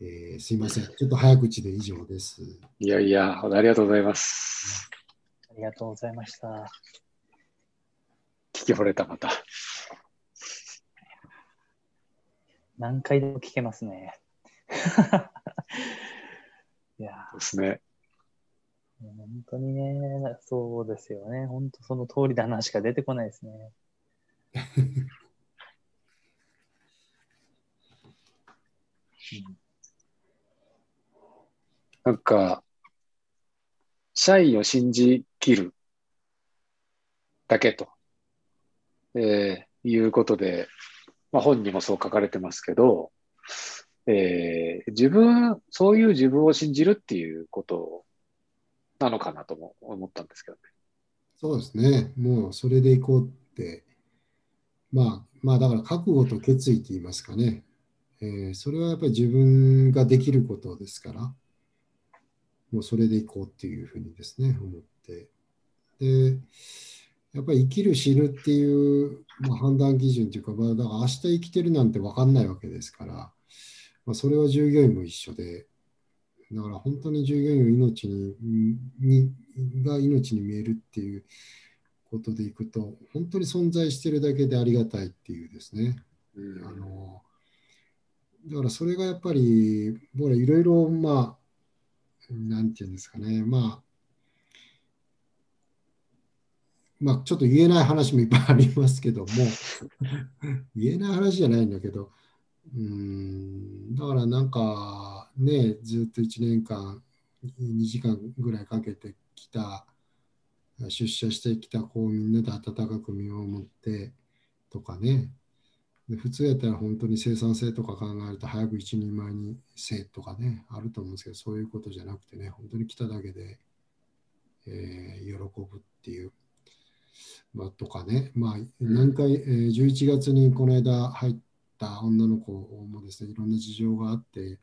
えーすいません。ちょっと早口で以上です。いやいや、ありがとうございます。ありがとうございました。聞き惚れた、また。何回でも聞けますね。いやですね。ー、もう本当にね、そうですよね。本当その通りだなしか出てこないですね。なんか、社員を信じきるだけと、えーいうことで、まあ、本にもそう書かれてますけど、えー自分、そういう自分を信じるっていうことなのかなとも思ったんですけどね。そうですね。もうそれでいこうって、まあ、まあだから覚悟と決意って言いますかね。えーそれはやっぱり自分ができることですから、もうそれでいこうっていうふうにですね、思って。で、やっぱり生きる死ぬっていう、まあ、判断基準というか、まあ、だから明日生きてるなんて分かんないわけですから、まあ、それは従業員も一緒で、だから本当に従業員の命ににが命に見えるっていうことでいくと、本当に存在してるだけでありがたいっていうですね。うんあのだからそれがやっぱり、僕らいろいろ、まあ、なんていうんですかね、まあ、まあ、ちょっと言えない話もいっぱいありますけども、言えない話じゃないんだけど、うーん、だからなんかね、ずっと1年間、2時間ぐらいかけてきた、出社してきた子をみんなで温かく見守ってとかね、で普通やったら本当に生産性とか考えると早く一人前にせえとかね、あると思うんですけど、そういうことじゃなくてね、本当に来ただけで、えー喜ぶっていう、まあ、とかね、まあ、何回、えー11月にこの間入った女の子もですね、いろんな事情があって、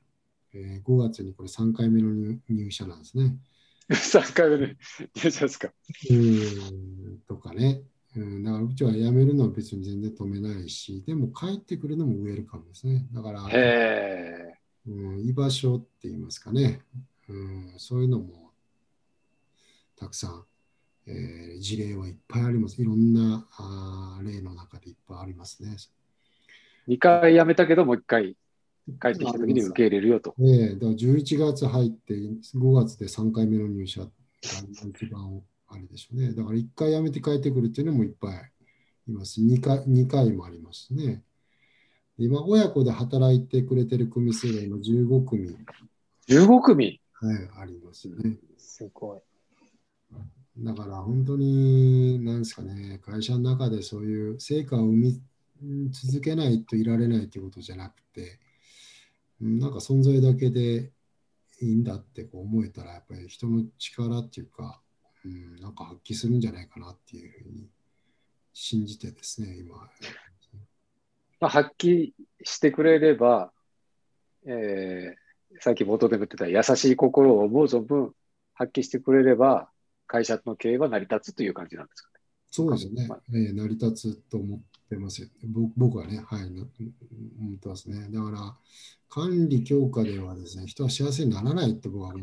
えー5月にこれ3回目の入入社なんですね。3回目で入社ですか。うーんとかね。うん、だからうちは辞めるのは別に全然止めないし、でも帰ってくるのもウェルカムですね。だから、へうん、居場所って言いますかね、うん、そういうのもたくさん、えー事例はいっぱいあります。いろんなあー例の中でいっぱいありますね。え。2回辞めたけど、もう1回帰ってきた時に受け入れるよと。ええだから11月入って5月で3回目の入社が一番あれでしょうね。だから1回辞めて帰ってくるっていうのもいっぱいいます。2回 ,2 回もありますね。今、親子で働いてくれてる組数が今15組、15組？はい、ありますね。すごい。だから本当に、なんですかね、会社の中でそういう成果を生み続けないといられないということじゃなくて、うんなんか存在だけでいいんだってこう思えたら、やっぱり人の力っていうか、うん、なんか発揮するんじゃないかなっていうふうに信じてですね、今。まあ、発揮してくれれば、えーさっき冒頭でも言ってた優しい心を思う存分発揮してくれれば、会社の経営は成り立つという感じなんですかね。そうですねまあ、えー成り立つと思ってますよ。ぼ僕はね、はい、な思ってますね。だから、管理強化ではですね、人は幸せにならないって僕は思っ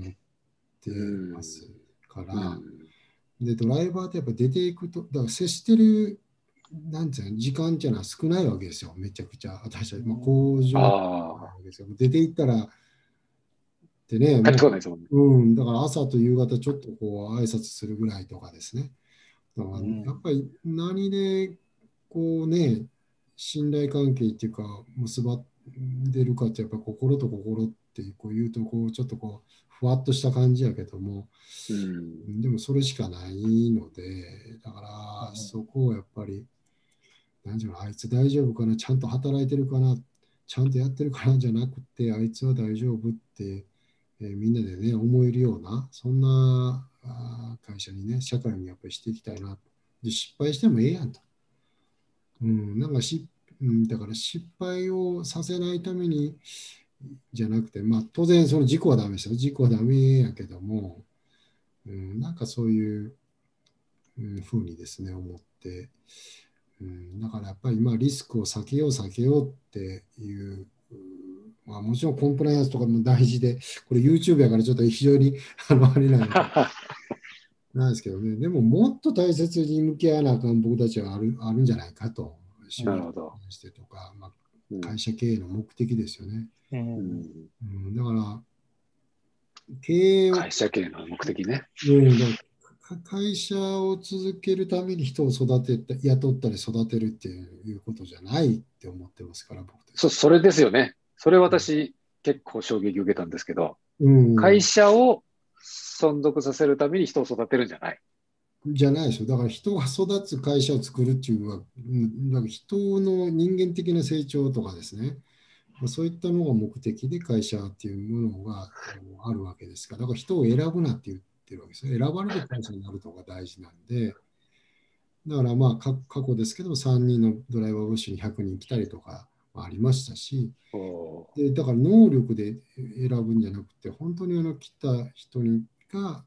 てますから、うんで、ドライバーってやっぱ出ていくと、だから接してる、なんていうの、時間っていうのは少ないわけですよ、めちゃくちゃ。私たち、まあ、工場なですよ。出ていったら、でね。うん、だから朝と夕方ちょっとこう挨拶するぐらいとかですね。だからうんやっぱり何でこうね、信頼関係っていうか結ばでるかってやっぱ心と心ってこう言うとこうちょっとこうふわっとした感じやけども、うんでもそれしかないので、だからうんそこをやっぱり、なんていうの、あいつ大丈夫かな、ちゃんと働いてるかな、ちゃんとやってるかなじゃなくて、あいつは大丈夫って、えーみんなでね、思えるような、そんな会社にね、社会にやっぱりしていきたいな。で、失敗してもええやんと。うん、なんかし、うん、だから失敗をさせないために、じゃなくて、まあ当然その事故はダメですよ。事故はダメやけども、うん、なんかそういう、うん、ふうにですね、思って、うん、だからやっぱりまあリスクを避けよう避けようっていう、うんまあ、もちろんコンプライアンスとかも大事で、これ YouTube やからちょっと非常に あのあれなんで。なんですけどね、でももっと大切に向き合わなあかん僕たちはあるあるんじゃないかと、仕なるほど。してとか、まあ、うん会社経営の目的ですよね。ううんんうん、だから、経営を、会社経営の目的ね。会社を続けるために人を育てた雇ったり育てるっていうことじゃないって思ってますから、僕そそれですよね。それ私、結構衝撃を受けたんですけど、うん、会社を存続させるために人を育てるんじゃない。じゃないですよ。だから人が育つ会社を作るっていうのは、うんだから人の人間的な成長とかですね、まあそういったのが目的で会社っていうものがあるわけですから、だから人を選ぶなって言ってるわけですよ。選ばれる会社になるのが大事なんで、だからまあか過去ですけど、3人のドライバーウォッシュに100人来たりとかありましたし、おでだから能力で選ぶんじゃなくて、本当にあの来た人にが、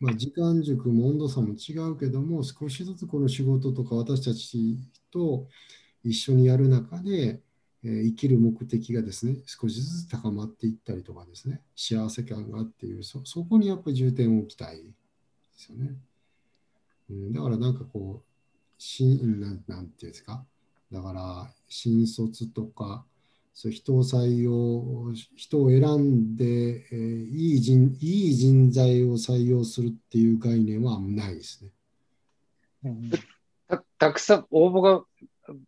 まあ、時間軸も温度差も違うけども、少しずつこの仕事とか私たちと一緒にやる中で、えー生きる目的がですね、少しずつ高まっていったりとかですね、幸せ感があっていう、そそこにやっぱり重点を置きたいですよね。うん、だからなんかこう、しんななんていうんですか、だから新卒とか、そう人を採用、人を選んで、えーいい人、いい人材を採用するっていう概念はないですね。うんたたくさん応募が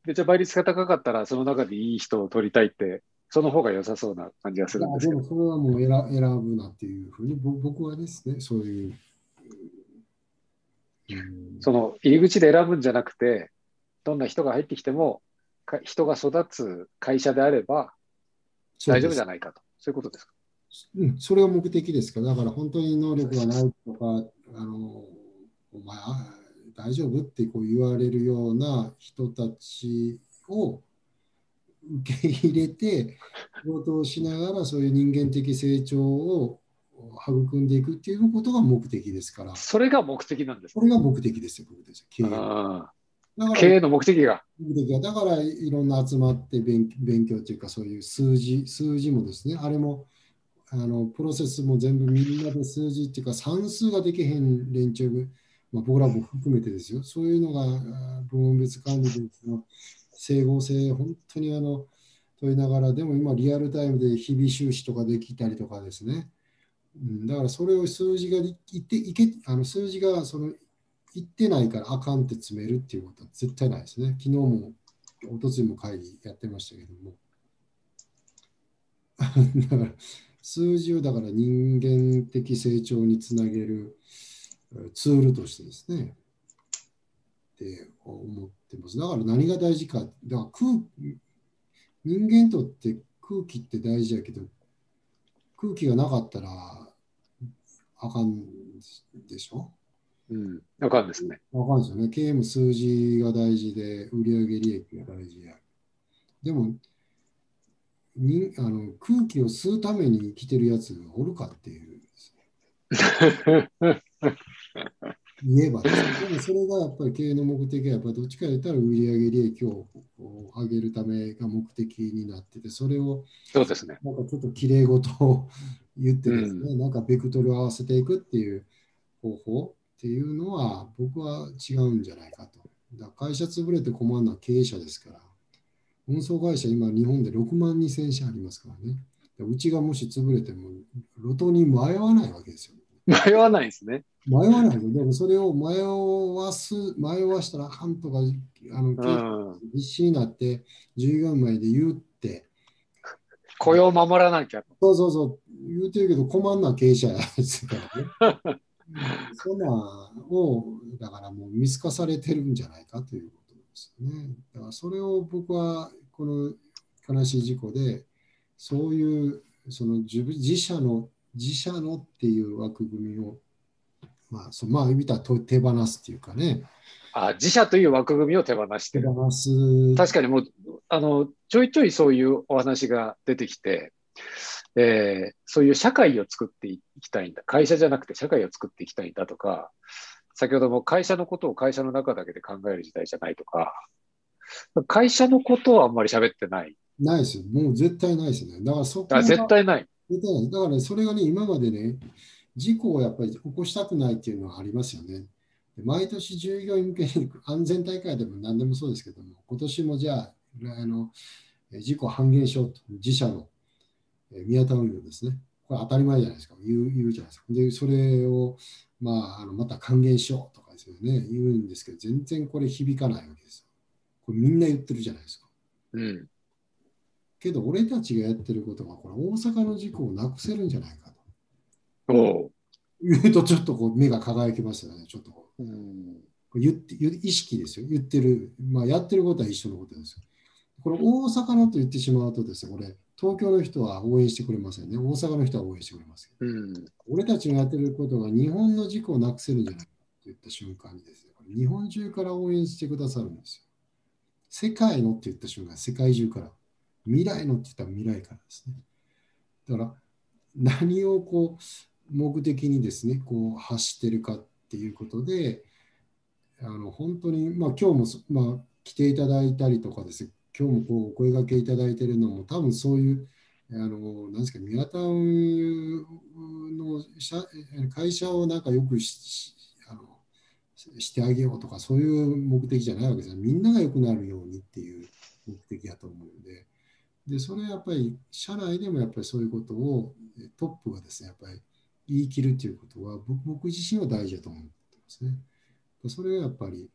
めっちゃ倍率が高かったら、その中でいい人を取りたいって、その方が良さそうな感じがするんですけど。でもそれはもう選選ぶなっていうふうにぼ僕はですね、そういう。うんその入り口で選ぶんじゃなくて、どんな人が入ってきても、か人が育つ会社であれば大丈夫じゃないかと。そういうことですか？うん、それが目的ですか？ら、だから本当に能力がないとか、あのお前、あ大丈夫？ってこう言われるような人たちを受け入れて、仕事をしながらそういう人間的成長を育んでいくっていうことが目的ですから、それが目的なんですこれが目的ですよ、僕たち。経営経営の目的が。目的が。だからいろんな集まって勉勉強というかそういう数字数字もですね。あれもあのプロセスも全部みんなで数字っていうか算数ができへん連中、まあ、僕らも含めてですよ。そういうのが分別管理でその整合性本当にあの問いながらでも今リアルタイムで日々収支とかできたりとかですね、うん、だからそれを数字がいいっていけあの数字がその言ってないからあかんって詰めるっていうことは絶対ないですね。昨日も、おとついも会議やってましたけども。だから、数字をだから人間的成長につなげるツールとしてですね、って思ってます。だから何が大事か、だから空人間とって空気って大事やけど、空気がなかったらあかんでしょ？うん。わかるんですね。わかるんですよね。経営も数字が大事で、売上利益が大事や。でも、にあの空気を吸うために生きてるやつがおるかっていう言えばね、でもそれがやっぱり経営の目的はやっぱりどっちか言ったら売上利益を上げるためが目的になってて、それをそうですね。なんかちょっときれい事を言ってですね、なんかベクトルを合わせていくっていう方法っていうのは僕は違うんじゃないかと。だから会社潰れて困るのは経営者ですから。運送会社今日本で6万2000社ありますからね。うちがもし潰れても路頭に迷わないわけですよ。迷わないですね。迷わないで、でもそれを迷わす、迷わしたらあかんとか、あの、うん。必死になって従業員前で言って、雇用を守らなきゃ。そうそうそう、言うてるけど困んな経営者ですからね。そんなんを、だからもう見透かされてるんじゃないかということですよね。だからそれを僕はこの悲しい事故で、そういうその自分自社の、自社のっていう枠組みを、まあ、そうまあ、見たらと手放すっていうかね、あ自社という枠組みを手放してる。手放す。確かにもう、あの、ちょいちょいそういうお話が出てきて、えーそういう社会を作っていきたいんだ。会社じゃなくて社会を作っていきたいんだとか、先ほども会社のことを会社の中だけで考える時代じゃないとか、会社のことはあんまり喋ってないないです。もう絶対ないですね。だからそこ絶対ない。絶対ないだからそれがね、今までね、事故をやっぱり起こしたくないっていうのはありますよね。で毎年従業員向けに安全大会でも何でもそうですけども、今年もじゃあ、あのえ事故半減しようと、自社のえ宮田運輸ですね。これ当たり前じゃないですか。言う言うじゃないですか。で、それを、まあ、あのまた還元しようとかですよね、言うんですけど、全然これ響かないわけですよ。これみんな言ってるじゃないですか。うん。けど、俺たちがやってることが、これ大阪の事故をなくせるんじゃないかと。おう。言うと、ちょっとこう目が輝きますよね。ちょっとこう言って意識ですよ。言ってる、まあ、やってることは一緒のことですよ。これ大阪のと言ってしまうとですね、これ東京の人は応援してくれませんね。大阪の人は応援してくれますけど、うん。俺たちがやってることが日本の事故をなくせるんじゃないかと言った瞬間にですね、日本中から応援してくださるんですよ。世界のって言った瞬間、世界中から。未来のって言ったら未来からですね。だから何をこう目的にですね、こう発してるかっていうことで、あの本当に、まあ今日もそ、まあ、来ていただいたりとかですね、今日もこうお声掛けいただいてるのも、多分そういう、あのなんですか、宮田運輸の社会社をなんかよくしあのしてあげようとか、そういう目的じゃないわけですよ。みんなが良くなるようにっていう目的だと思うので、でそれやっぱり社内でもやっぱりそういうことをトップがですね、やっぱり言い切るということは、僕自身は大事だと思ってますね。それがやっぱり、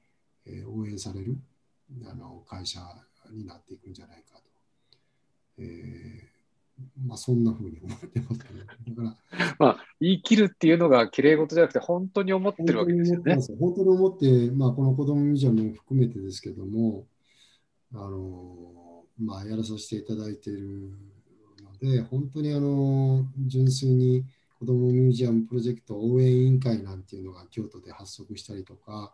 えー応援されるあの会社になっていくんじゃないかと。えーまあ、そんなふうに思ってますけど、だから、まあ、言い切るっていうのが綺麗事じゃなくて、本当に思ってるわけですよね。本当に思って、まあ、この子どもミュージアムも含めてですけども、あのまあ、やらさせていただいているので、本当にあの純粋に子どもミュージアムプロジェクト応援委員会なんていうのが京都で発足したりとか、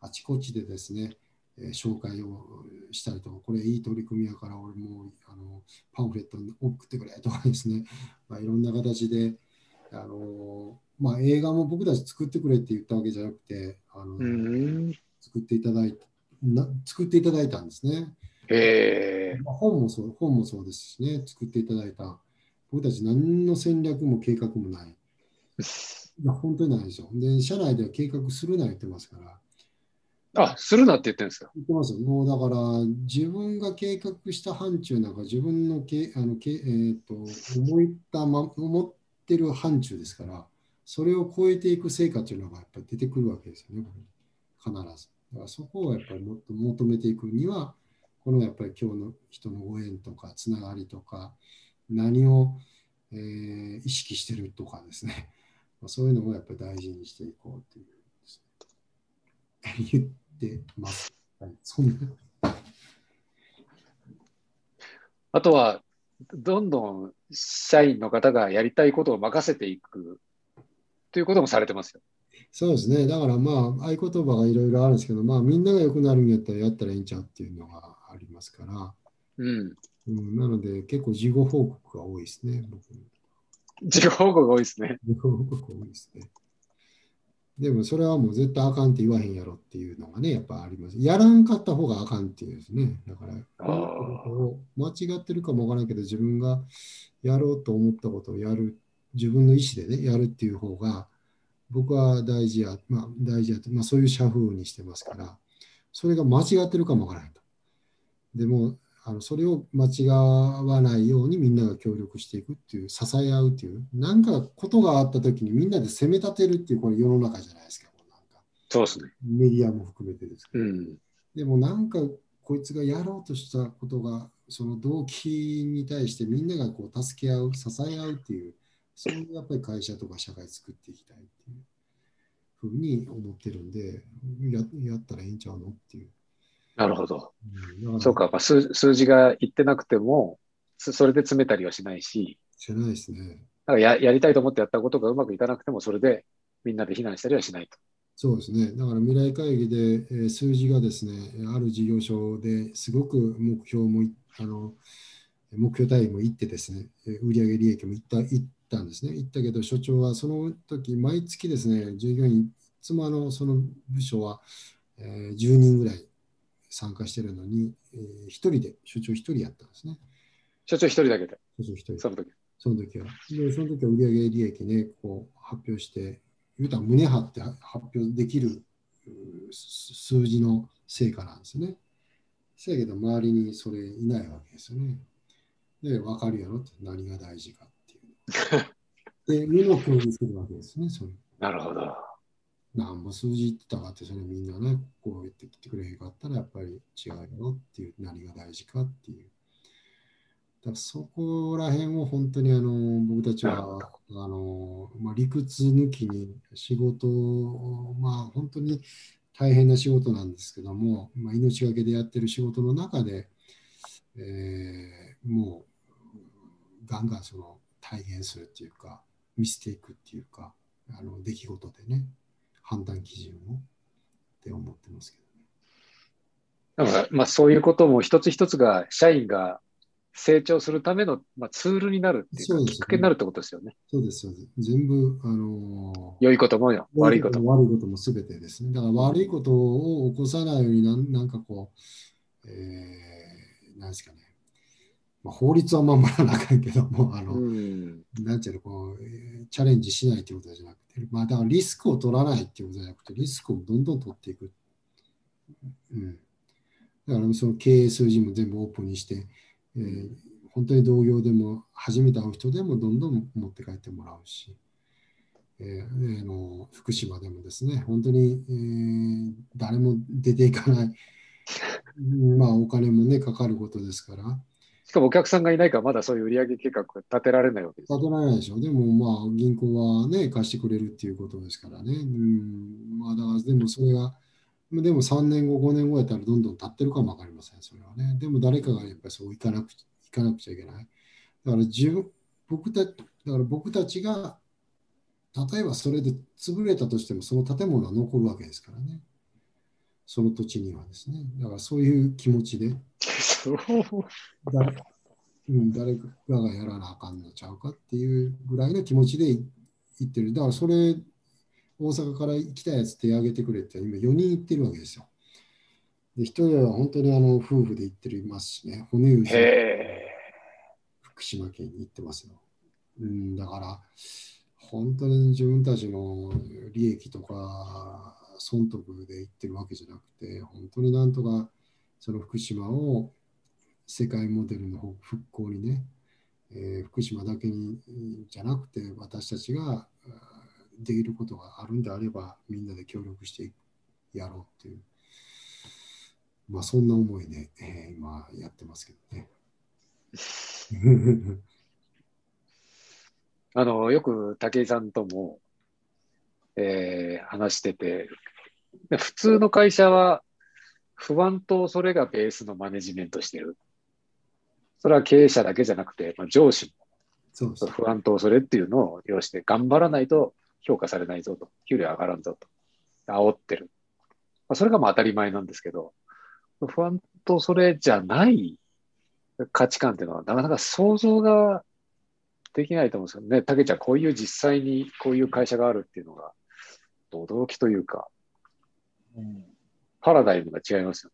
あちこちでですね、えー紹介をしたりとか、これいい取り組みやから、俺もあのパンフレットに送ってくれとかですね、まあ、いろんな形で、あのまあ、映画も僕たち作ってくれって言ったわけじゃなくて、あのうん。作っていただいな作っていただいたんですね。へえ。まあ、本もそう本もそうですしね、作っていただいた。僕たち何の戦略も計画もない。いや本当にないですよ。で、社内では計画するな言ってますから。あ、するなって言ってるんですか。言ってます。もうだから、自分が計画した範疇なんか、自分のけあのけ、えー、と思った、ま、思ってる範疇ですから、それを超えていく成果というのがやっぱり出てくるわけですよね、必ず。だからそこをやっぱりもっと求めていくには、このやっぱり今日の人のご縁とか、つながりとか、何を、えー意識してるとかですね、まあそういうのをやっぱり大事にしていこうっていう、ってます。はい、そんなあとは、どんどん社員の方がやりたいことを任せていくということもされてますよ。そうですね。だからまあ、合言葉がいろいろあるんですけど、まあ、みんなが良くなるんやったらやったらいいんちゃうっていうのがありますから、うん。うん、なので結構事後報告が多いですね、僕。自己報告が多いですね。事後報告多いですね。でもそれはもう絶対あかんって言わへんやろっていうのがね、やっぱあります。やらんかった方があかんっていうですね。だから、間違ってるかもわからんけど、自分がやろうと思ったことをやる、自分の意思でね、やるっていう方が、僕は大事や、まあ大事やと、まあそういう社風にしてますから、それが間違ってるかもわからないと。でも、あのそれを間違わないようにみんなが協力していくっていう、支え合うっていう、なんかことがあった時にみんなで責め立てるっていう、これ世の中じゃないですか。なんかそうですね。メディアも含めてですけど。うん。でもなんかこいつがやろうとしたことがその動機に対してみんながこう助け合う支え合うっていうそういうやっぱり会社とか社会作っていきたいっていうふうに思ってるんでややったらいいんちゃうのっていう。なるほど。うん、そうか、まあ、数数字が言ってなくても、そそれで詰めたりはしないし、しないですね。だからややりたいと思ってやったことがうまくいかなくても、それでみんなで非難したりはしないと。そうですね。だから未来会議で、えー数字がですね、ある事業所ですごく目標もいあの目標単位もいってですね、えー売上利益もいったいったんですね。いったけど、所長はその時毎月ですね、従業員、いつもあのその部署は、えー10人ぐらい参加してるのに、え1人で、所長1人やったんですね。所長一人だけで、そうそう一人。その時。その時は。で、その時は売上利益ね、こう発表して、言うたら胸張って発表できる数字の成果なんですね。せやけど、周りにそれいないわけですよね。で、分かるやろって、何が大事かっていう。で、見の共有するわけですね、それ。なるほど。なんぼ数字言ってたかって、それみんなね、こう言ってきてくれへんかったら、やっぱり違うよっていう、何が大事かっていう。だからそこら辺を本当にあの僕たちはあの、まあ、理屈抜きに仕事、まあ本当に大変な仕事なんですけども、まあ、命がけでやってる仕事の中で、えーもうガンガンその体現するっていうか、見せていくっていうか、あの出来事でね、判断基準をって思ってますけどね。だから、まあそういうことも一つ一つが、社員が成長するための、まあ、ツールになるっていうか、きっかけになるってことですよね。そうです、そうです。全部、あの良いこともよ、悪いことも。悪いこともすべてですね。だから悪いことを起こさないようになん、なんかこう、えー、なんですかね。まあ、法律は守らなあかんけども、あの、うん。なんていうの、こう、えーチャレンジしないということじゃなくて、まあ、だからリスクを取らないっていうことじゃなくて、リスクをどんどん取っていく。うん。だから、その経営数字も全部オープンにして、えー本当に同業でも、初めて会う人でもどんどん持って帰ってもらうし、えーあの福島でもですね、本当に、えー誰も出ていかない、う んまあ、お金もね、かかることですから、しかもお客さんがいないから、まだそういう売上計画立てられないわけです。立てられないでしょう。でもまあ銀行はね、貸してくれるっていうことですからね。うん、まだでもそれが、でも3年後、5年後やったらどんどん経ってるかもわかりません、それはね。でも誰かがやっぱりそういかなくちいかなくちゃいけない。だから自分、僕ただから僕たちが、例えばそれで潰れたとしても、その建物は残るわけですからね。その土地にはですね。だからそういう気持ちで。誰うん、誰かがやらなあかんのちゃうかっていうぐらいの気持ちでい言ってる。だからそれ、大阪から行きたいやつ手挙げてくれって今4人行ってるわけですよ。で、一人は本当にあの夫婦で行ってるいますしね、骨打へえ。福島県に行ってますよ。うん、だから、本当に自分たちの利益とか損得で言ってるわけじゃなくて、本当になんとかその福島を世界モデルの復興にね、えー福島だけにじゃなくて私たちができることがあるんであればみんなで協力してやろうっていう、まあそんな思いで、えー今やってますけどね。あの、よく武井さんとも、えー話してて、で普通の会社は不安とそれがベースのマネジメントしてる。それは経営者だけじゃなくて、まあ、上司も不安とそれっていうのを要して頑張らないと評価されないぞと、給料上がらんぞと、煽ってる。まあ、それがまあ当たり前なんですけど、不安とそれじゃない価値観っていうのはなかなか想像ができないと思うんですよね。たけちゃん、こういう実際にこういう会社があるっていうのが、驚きというか、うんパラダイムが違いますよ。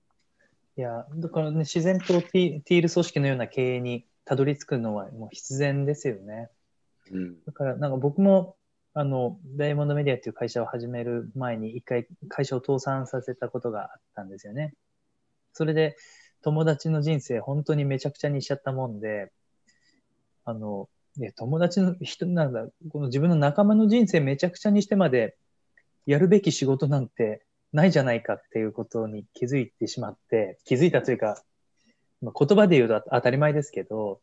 いや、だからね、自然とティティール組織のような経営にたどり着くのはもう必然ですよね。うん。だから、なんか僕も、あの、ダイヤモンドメディアっていう会社を始める前に一回会社を倒産させたことがあったんですよね。それで友達の人生本当にめちゃくちゃにしちゃったもんで、あの、いや友達の人なんだ、この自分の仲間の人生めちゃくちゃにしてまでやるべき仕事なんてないじゃないかっていうことに気づいてしまって、気づいたというか、言葉で言うと当たり前ですけど、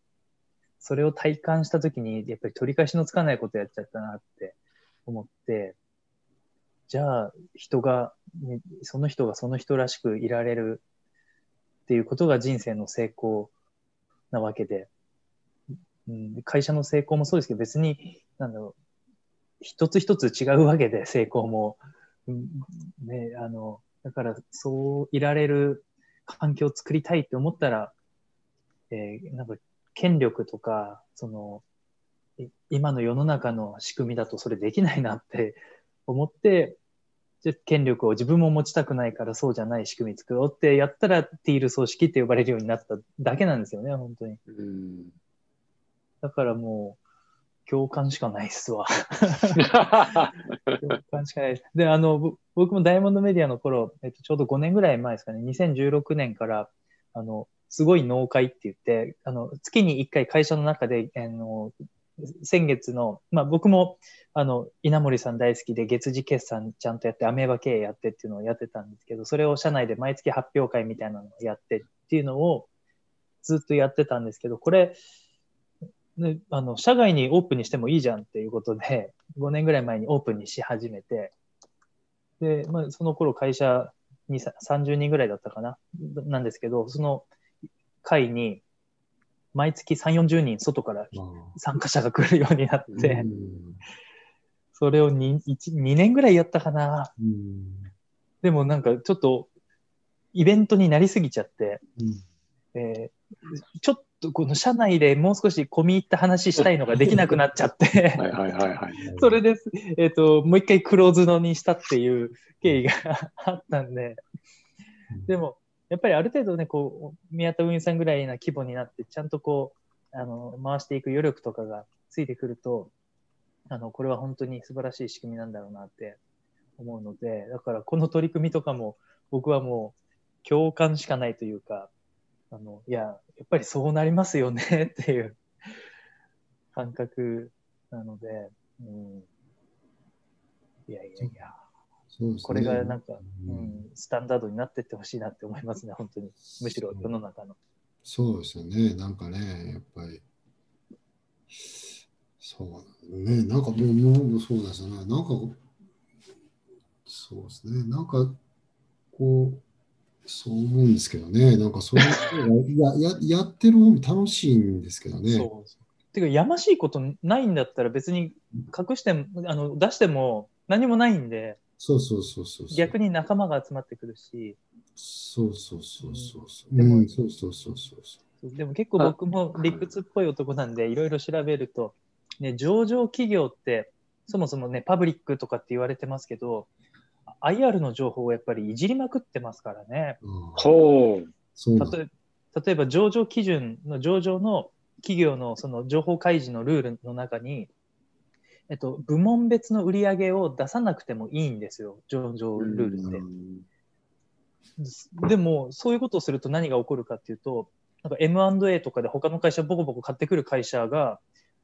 それを体感したときに、やっぱり取り返しのつかないことやっちゃったなって思って、じゃあ人が、その人がその人らしくいられるっていうことが人生の成功なわけで、うん、会社の成功もそうですけど、別に、なんだろう、一つ一つ違うわけで、成功も。うんね、あの、だから、そういられる環境を作りたいって思ったら、えーなんか、権力とか、その、い今の世の中の仕組みだとそれできないなって思って、じゃ権力を自分も持ちたくないからそうじゃない仕組み作ろうってやったらティール組織って呼ばれるようになっただけなんですよね、本当に。うん。だからもう、共感しかないっすわ。共感しかないです。で、あの、ぼ僕もダイヤモンドメディアの頃、えっと、ちょうど5年ぐらい前ですかね、2016年から、あの、すごい納会って言って、あの、月に1回会社の中で、あの、先月の、まあ僕も、あの、稲森さん大好きで月次決算ちゃんとやって、アメーバ経営やってっていうのをやってたんですけど、それを社内で毎月発表会みたいなのをやってっていうのをずっとやってたんですけど、これ、ね、あの、社外にオープンにしてもいいじゃんっていうことで、5年ぐらい前にオープンにし始めて、で、まあ、その頃会社にさ30人ぐらいだったかな、なんですけど、その会に毎月3、40人外からまあ参加者が来るようになって、うん。それを 2, 1 2年ぐらいやったかな。うん。でもなんかちょっとイベントになりすぎちゃって、うん。えーちょっとこの社内でもう少し込み入った話したいのができなくなっちゃって、はいはいはいはい。それです、えっ、と、もう一回クローズドにしたっていう経緯があったんで、でも、やっぱりある程度ね、こう、宮田運輸さんぐらいな規模になって、ちゃんとこう、あの、回していく余力とかがついてくると、あの、これは本当に素晴らしい仕組みなんだろうなって思うので、だからこの取り組みとかも、僕はもう共感しかないというか、あの、いや、やっぱりそうなりますよね っていう感覚なので、うん。いやいやいや、そうですねこれがなんか、ううんん、スタンダードになってってほしいなって思いますね、本当に。むしろ世の中の。そうですよね。なんかね、やっぱり。そうね。なんかもう、もうそうですね。なんか、そうですね。なんか、こう、そう思うんですけどね。なんかそういうのがやややってる方も楽しいんですけどね。そうてか、やましいことないんだったら別に隠しても、あの出しても何もないんで、そうそうそうそう。逆に仲間が集まってくるし、そうそうそうそうそう。でもうん、そうそうそうそうそでも結構僕も理屈っぽい男なんで、いろいろ調べると、ね、上場企業って、そもそもね、パブリックとかって言われてますけど、IR の情報をやっぱりいじりまくってますからね。ほう。ん例えば上場基準の上場の企業のその情報開示のルールの中に、えっと、部門別の売り上げを出さなくてもいいんですよ、上場ルールって。でも、そういうことをすると何が起こるかっていうと、なんか M&A とかで他の会社ボコボコ買ってくる会社が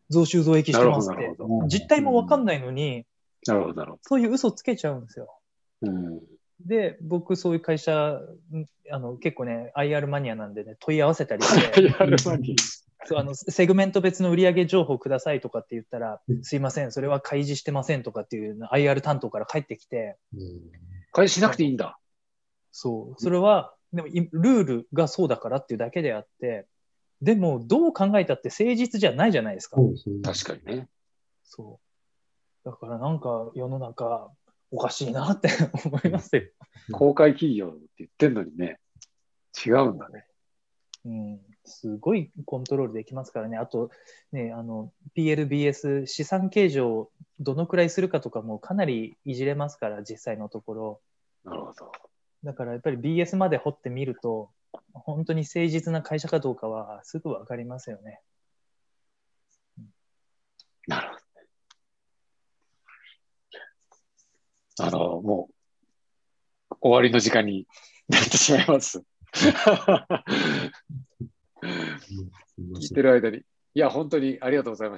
増収増益してますって実態もわかんないのに、なるほど、なるほそういう嘘つけちゃうんですよ。ど。うん。で、僕そういう会社、んあの結構ね、IR マニアなんでね、問い合わせたりして。そうあのセグメント別の売上情報くださいとかって言ったらう、んすいません、それは開示してませんとかっていうの IR 担当から返ってきて、うん開始しなくていいんだ。そう、それは、でもいルールがそうだからっていうだけであって、でもどう考えたって誠実じゃないじゃないですか。確かにね。そう。だからなんか世の中おかしいなって 思いますよ。公開企業って言ってんのにね、違うんだね。うん、すごいコントロールできますからね。あと、ね、あの、PLBS 資産計上をどのくらいするかとかもかなりいじれますから、実際のところ。なるほど。だからやっぱり BS まで掘ってみると、本当に誠実な会社かどうかはすぐわかりますよね。なるほど。あの、もう、終わりの時間になってしまいます。聞いてる間に。いや、本当にありがとうございました。